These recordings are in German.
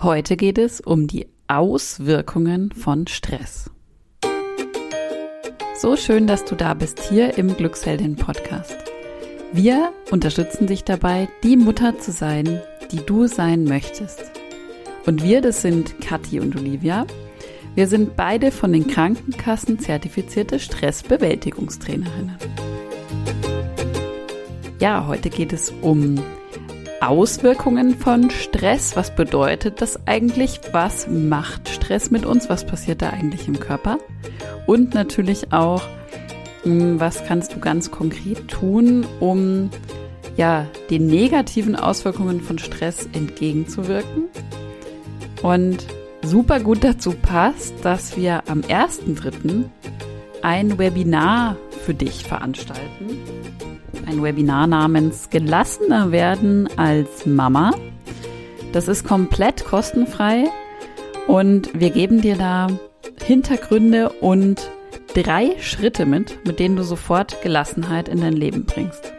Heute geht es um die Auswirkungen von Stress. So schön, dass du da bist hier im Glücksheldin Podcast. Wir unterstützen dich dabei, die Mutter zu sein, die du sein möchtest. Und wir, das sind Kathi und Olivia. Wir sind beide von den Krankenkassen zertifizierte Stressbewältigungstrainerinnen. Ja, heute geht es um Auswirkungen von Stress. Was bedeutet das eigentlich? Was macht Stress mit uns? Was passiert da eigentlich im Körper? Und natürlich auch, hm, was kannst du ganz konkret tun, um ja, den negativen Auswirkungen von Stress entgegenzuwirken? Und super gut dazu passt, dass wir am 1.3. ein Webinar für dich veranstalten ein Webinar namens Gelassener werden als Mama. Das ist komplett kostenfrei und wir geben dir da Hintergründe und drei Schritte mit, mit denen du sofort Gelassenheit in dein Leben bringst.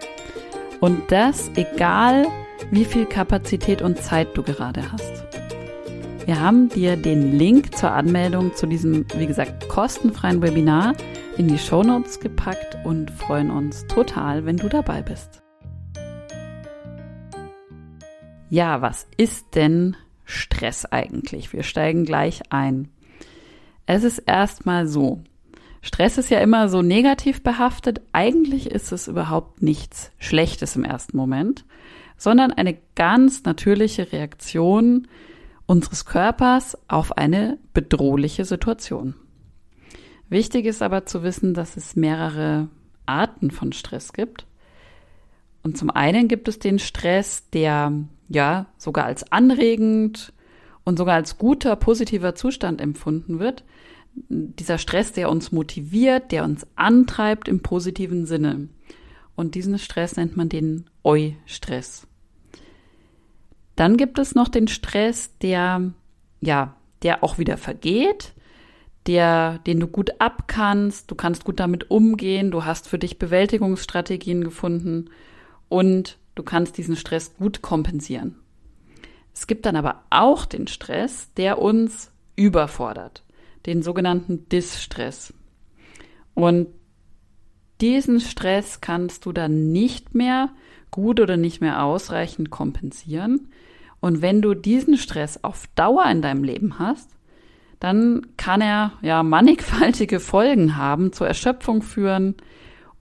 Und das egal, wie viel Kapazität und Zeit du gerade hast. Wir haben dir den Link zur Anmeldung zu diesem, wie gesagt, kostenfreien Webinar in die Shownotes gepackt und freuen uns total, wenn du dabei bist. Ja, was ist denn Stress eigentlich? Wir steigen gleich ein. Es ist erstmal so. Stress ist ja immer so negativ behaftet. Eigentlich ist es überhaupt nichts Schlechtes im ersten Moment, sondern eine ganz natürliche Reaktion unseres Körpers auf eine bedrohliche Situation. Wichtig ist aber zu wissen, dass es mehrere Arten von Stress gibt. Und zum einen gibt es den Stress, der ja sogar als anregend und sogar als guter, positiver Zustand empfunden wird. Dieser Stress, der uns motiviert, der uns antreibt im positiven Sinne. Und diesen Stress nennt man den Eu-Stress. Dann gibt es noch den Stress, der ja, der auch wieder vergeht, der, den du gut abkannst, du kannst gut damit umgehen, du hast für dich Bewältigungsstrategien gefunden und du kannst diesen Stress gut kompensieren. Es gibt dann aber auch den Stress, der uns überfordert, den sogenannten Distress. Und diesen Stress kannst du dann nicht mehr gut oder nicht mehr ausreichend kompensieren. Und wenn du diesen Stress auf Dauer in deinem Leben hast, dann kann er ja mannigfaltige Folgen haben, zur Erschöpfung führen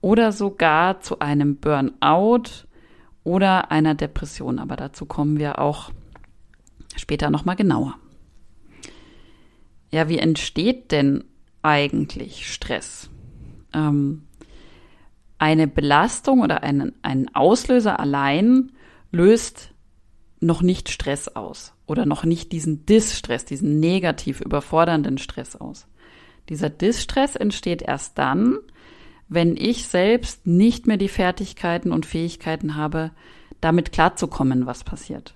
oder sogar zu einem Burnout oder einer Depression. Aber dazu kommen wir auch später nochmal genauer. Ja, wie entsteht denn eigentlich Stress? Ähm, eine Belastung oder einen, ein Auslöser allein löst noch nicht Stress aus oder noch nicht diesen Distress, diesen negativ überfordernden Stress aus. Dieser Distress entsteht erst dann, wenn ich selbst nicht mehr die Fertigkeiten und Fähigkeiten habe, damit klarzukommen, was passiert.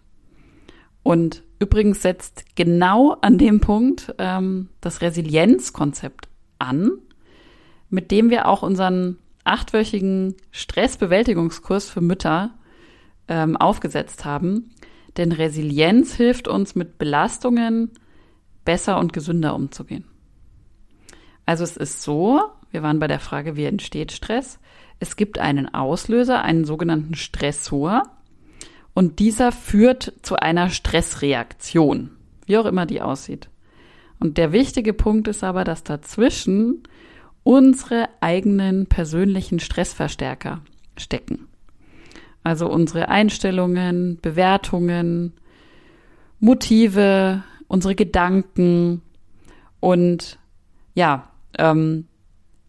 Und übrigens setzt genau an dem Punkt ähm, das Resilienzkonzept an, mit dem wir auch unseren achtwöchigen Stressbewältigungskurs für Mütter ähm, aufgesetzt haben, denn Resilienz hilft uns mit Belastungen besser und gesünder umzugehen. Also es ist so, wir waren bei der Frage, wie entsteht Stress. Es gibt einen Auslöser, einen sogenannten Stressor, und dieser führt zu einer Stressreaktion, wie auch immer die aussieht. Und der wichtige Punkt ist aber, dass dazwischen unsere eigenen persönlichen Stressverstärker stecken. Also unsere Einstellungen, Bewertungen, Motive, unsere Gedanken und ja, ähm,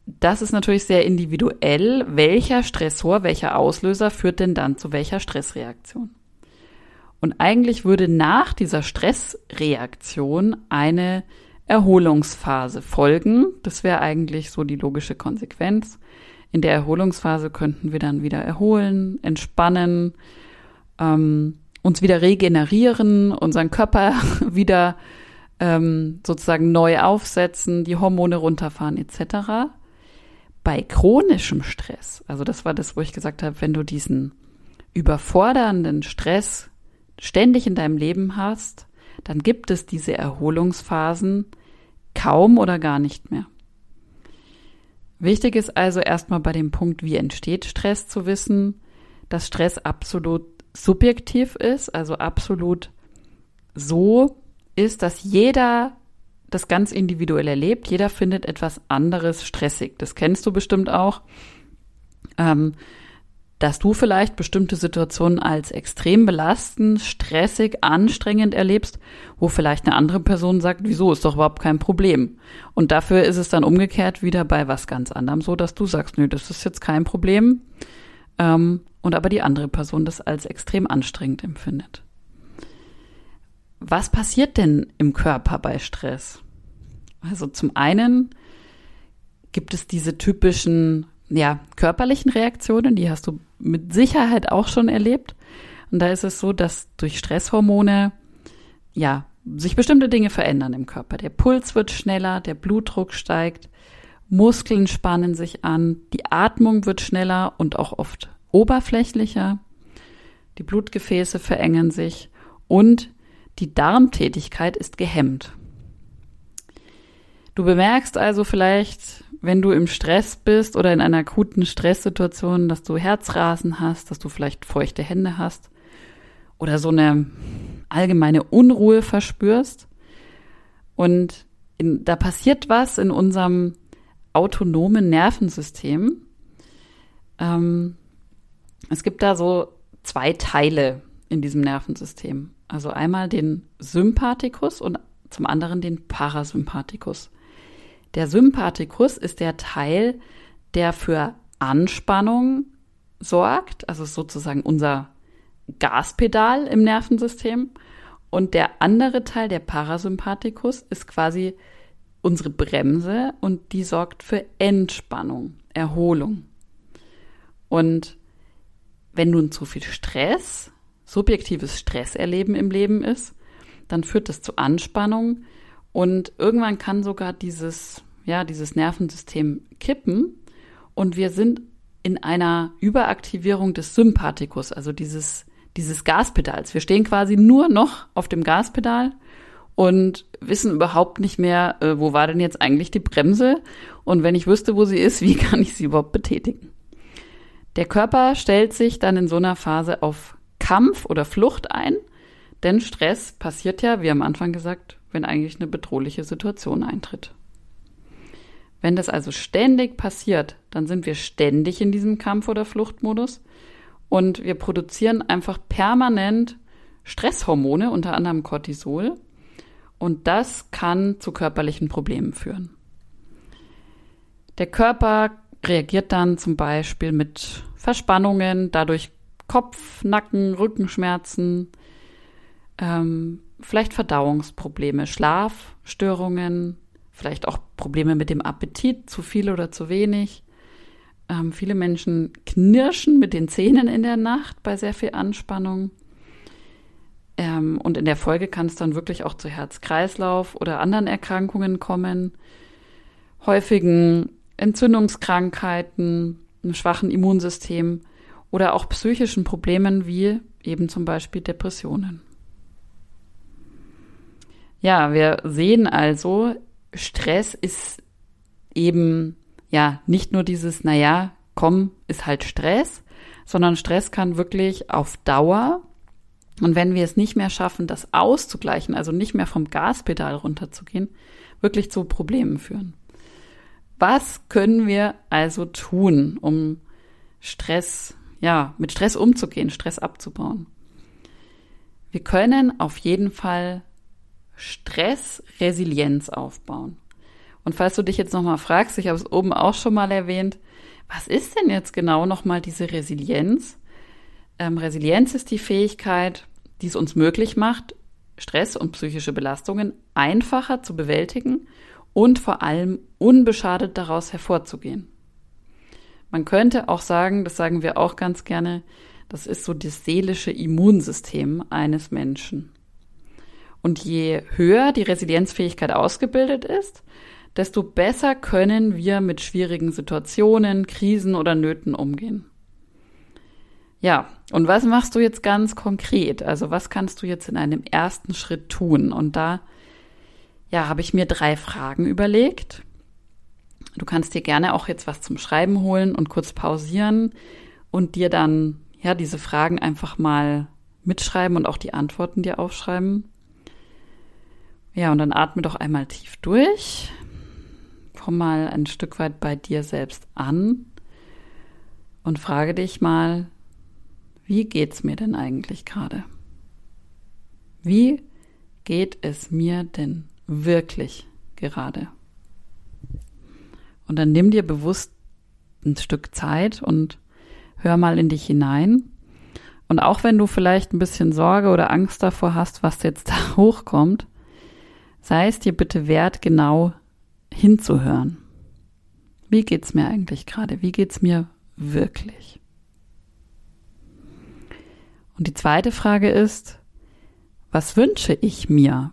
das ist natürlich sehr individuell. Welcher Stressor, welcher Auslöser führt denn dann zu welcher Stressreaktion? Und eigentlich würde nach dieser Stressreaktion eine Erholungsphase folgen. Das wäre eigentlich so die logische Konsequenz. In der Erholungsphase könnten wir dann wieder erholen, entspannen, ähm, uns wieder regenerieren, unseren Körper wieder ähm, sozusagen neu aufsetzen, die Hormone runterfahren etc. Bei chronischem Stress, also das war das, wo ich gesagt habe, wenn du diesen überfordernden Stress ständig in deinem Leben hast dann gibt es diese Erholungsphasen kaum oder gar nicht mehr. Wichtig ist also erstmal bei dem Punkt, wie entsteht Stress zu wissen, dass Stress absolut subjektiv ist, also absolut so ist, dass jeder das ganz individuell erlebt. Jeder findet etwas anderes stressig. Das kennst du bestimmt auch. Ähm, dass du vielleicht bestimmte Situationen als extrem belastend, stressig, anstrengend erlebst, wo vielleicht eine andere Person sagt, wieso ist doch überhaupt kein Problem. Und dafür ist es dann umgekehrt wieder bei was ganz anderem so, dass du sagst, nö, das ist jetzt kein Problem. Ähm, und aber die andere Person das als extrem anstrengend empfindet. Was passiert denn im Körper bei Stress? Also zum einen gibt es diese typischen ja, körperlichen Reaktionen, die hast du mit Sicherheit auch schon erlebt. Und da ist es so, dass durch Stresshormone, ja, sich bestimmte Dinge verändern im Körper. Der Puls wird schneller, der Blutdruck steigt, Muskeln spannen sich an, die Atmung wird schneller und auch oft oberflächlicher, die Blutgefäße verengen sich und die Darmtätigkeit ist gehemmt. Du bemerkst also vielleicht, wenn du im Stress bist oder in einer akuten Stresssituation, dass du Herzrasen hast, dass du vielleicht feuchte Hände hast oder so eine allgemeine Unruhe verspürst. Und in, da passiert was in unserem autonomen Nervensystem. Ähm, es gibt da so zwei Teile in diesem Nervensystem. Also einmal den Sympathikus und zum anderen den Parasympathikus. Der Sympathikus ist der Teil, der für Anspannung sorgt, also sozusagen unser Gaspedal im Nervensystem. Und der andere Teil, der Parasympathikus, ist quasi unsere Bremse und die sorgt für Entspannung, Erholung. Und wenn nun zu viel Stress, subjektives Stresserleben im Leben ist, dann führt das zu Anspannung und irgendwann kann sogar dieses ja, dieses Nervensystem kippen und wir sind in einer Überaktivierung des Sympathikus, also dieses, dieses Gaspedals. Wir stehen quasi nur noch auf dem Gaspedal und wissen überhaupt nicht mehr, äh, wo war denn jetzt eigentlich die Bremse und wenn ich wüsste, wo sie ist, wie kann ich sie überhaupt betätigen? Der Körper stellt sich dann in so einer Phase auf Kampf oder Flucht ein, denn Stress passiert ja, wie am Anfang gesagt, wenn eigentlich eine bedrohliche Situation eintritt. Wenn das also ständig passiert, dann sind wir ständig in diesem Kampf- oder Fluchtmodus und wir produzieren einfach permanent Stresshormone, unter anderem Cortisol. Und das kann zu körperlichen Problemen führen. Der Körper reagiert dann zum Beispiel mit Verspannungen, dadurch Kopf, Nacken, Rückenschmerzen, ähm, vielleicht Verdauungsprobleme, Schlafstörungen, vielleicht auch Probleme mit dem Appetit, zu viel oder zu wenig. Ähm, viele Menschen knirschen mit den Zähnen in der Nacht bei sehr viel Anspannung. Ähm, und in der Folge kann es dann wirklich auch zu Herz-Kreislauf oder anderen Erkrankungen kommen, häufigen Entzündungskrankheiten, einem schwachen Immunsystem oder auch psychischen Problemen wie eben zum Beispiel Depressionen. Ja, wir sehen also, Stress ist eben ja nicht nur dieses, naja, komm, ist halt Stress, sondern Stress kann wirklich auf Dauer und wenn wir es nicht mehr schaffen, das auszugleichen, also nicht mehr vom Gaspedal runterzugehen, wirklich zu Problemen führen. Was können wir also tun, um Stress, ja, mit Stress umzugehen, Stress abzubauen? Wir können auf jeden Fall Stressresilienz aufbauen. Und falls du dich jetzt nochmal fragst, ich habe es oben auch schon mal erwähnt, was ist denn jetzt genau nochmal diese Resilienz? Ähm, Resilienz ist die Fähigkeit, die es uns möglich macht, Stress und psychische Belastungen einfacher zu bewältigen und vor allem unbeschadet daraus hervorzugehen. Man könnte auch sagen, das sagen wir auch ganz gerne, das ist so das seelische Immunsystem eines Menschen. Und je höher die Resilienzfähigkeit ausgebildet ist, desto besser können wir mit schwierigen Situationen, Krisen oder Nöten umgehen. Ja, und was machst du jetzt ganz konkret? Also was kannst du jetzt in einem ersten Schritt tun? Und da, ja, habe ich mir drei Fragen überlegt. Du kannst dir gerne auch jetzt was zum Schreiben holen und kurz pausieren und dir dann, ja, diese Fragen einfach mal mitschreiben und auch die Antworten dir aufschreiben. Ja, und dann atme doch einmal tief durch. Komm mal ein Stück weit bei dir selbst an und frage dich mal, wie geht's mir denn eigentlich gerade? Wie geht es mir denn wirklich gerade? Und dann nimm dir bewusst ein Stück Zeit und hör mal in dich hinein. Und auch wenn du vielleicht ein bisschen Sorge oder Angst davor hast, was jetzt da hochkommt, sei es dir bitte wert, genau hinzuhören. Wie geht's mir eigentlich gerade? Wie geht's mir wirklich? Und die zweite Frage ist, was wünsche ich mir?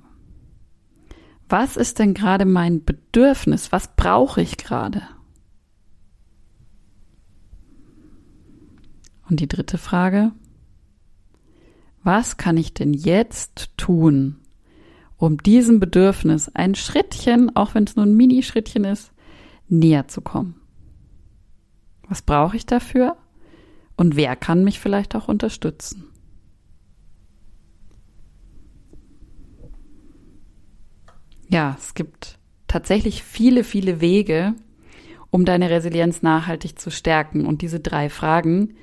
Was ist denn gerade mein Bedürfnis? Was brauche ich gerade? Und die dritte Frage, was kann ich denn jetzt tun, um diesem Bedürfnis ein Schrittchen, auch wenn es nur ein Mini-Schrittchen ist, näher zu kommen? Was brauche ich dafür? Und wer kann mich vielleicht auch unterstützen? Ja, es gibt tatsächlich viele, viele Wege, um deine Resilienz nachhaltig zu stärken. Und diese drei Fragen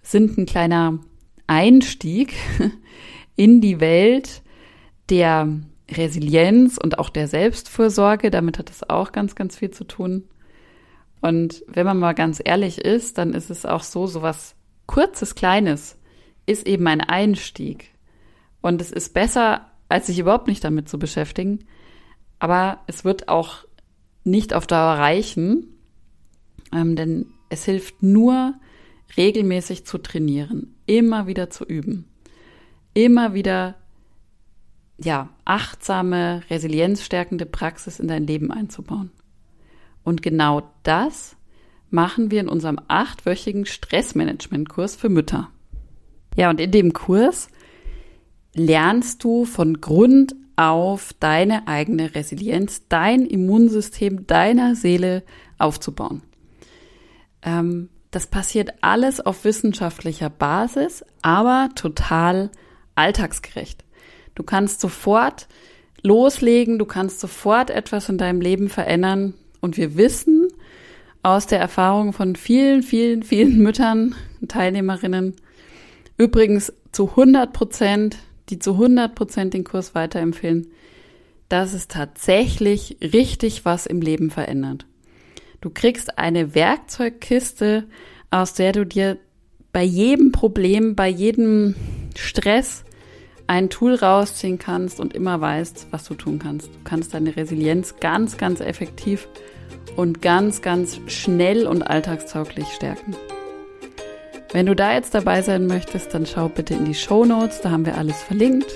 sind ein kleiner Einstieg in die Welt der Resilienz und auch der Selbstfürsorge. Damit hat es auch ganz, ganz viel zu tun. Und wenn man mal ganz ehrlich ist, dann ist es auch so, so was kurzes, kleines ist eben ein Einstieg. Und es ist besser, als sich überhaupt nicht damit zu beschäftigen, aber es wird auch nicht auf Dauer reichen, ähm, denn es hilft nur, regelmäßig zu trainieren, immer wieder zu üben, immer wieder ja, achtsame, resilienzstärkende Praxis in dein Leben einzubauen. Und genau das machen wir in unserem achtwöchigen Stressmanagement-Kurs für Mütter. Ja, und in dem Kurs lernst du von Grund auf deine eigene Resilienz, dein Immunsystem deiner Seele aufzubauen. Ähm, das passiert alles auf wissenschaftlicher Basis, aber total alltagsgerecht. Du kannst sofort loslegen, du kannst sofort etwas in deinem Leben verändern. Und wir wissen aus der Erfahrung von vielen, vielen, vielen Müttern, Teilnehmerinnen, übrigens zu 100 Prozent, die zu 100 Prozent den Kurs weiterempfehlen, dass es tatsächlich richtig was im Leben verändert. Du kriegst eine Werkzeugkiste, aus der du dir bei jedem Problem, bei jedem Stress ein Tool rausziehen kannst und immer weißt, was du tun kannst. Du kannst deine Resilienz ganz, ganz effektiv und ganz, ganz schnell und alltagstauglich stärken. Wenn du da jetzt dabei sein möchtest, dann schau bitte in die Show Notes, da haben wir alles verlinkt.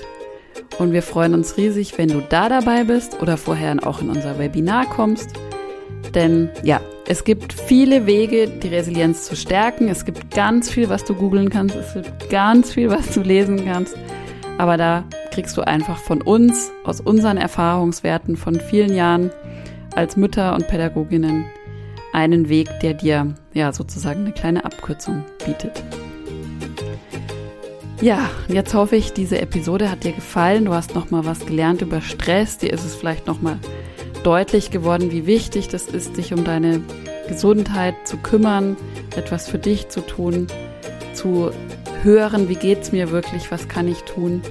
Und wir freuen uns riesig, wenn du da dabei bist oder vorher auch in unser Webinar kommst. Denn ja, es gibt viele Wege, die Resilienz zu stärken. Es gibt ganz viel, was du googeln kannst. Es gibt ganz viel, was du lesen kannst. Aber da kriegst du einfach von uns, aus unseren Erfahrungswerten von vielen Jahren als Mütter und Pädagoginnen einen Weg, der dir ja sozusagen eine kleine Abkürzung bietet. Ja, jetzt hoffe ich, diese Episode hat dir gefallen. Du hast noch mal was gelernt über Stress. Dir ist es vielleicht noch mal deutlich geworden, wie wichtig das ist, dich um deine Gesundheit zu kümmern, etwas für dich zu tun, zu hören, wie geht's mir wirklich, was kann ich tun.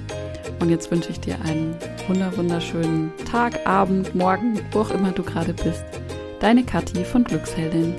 Und jetzt wünsche ich dir einen wunderschönen Tag, Abend, Morgen, wo auch immer du gerade bist. Deine Kathi von Glücksheldin.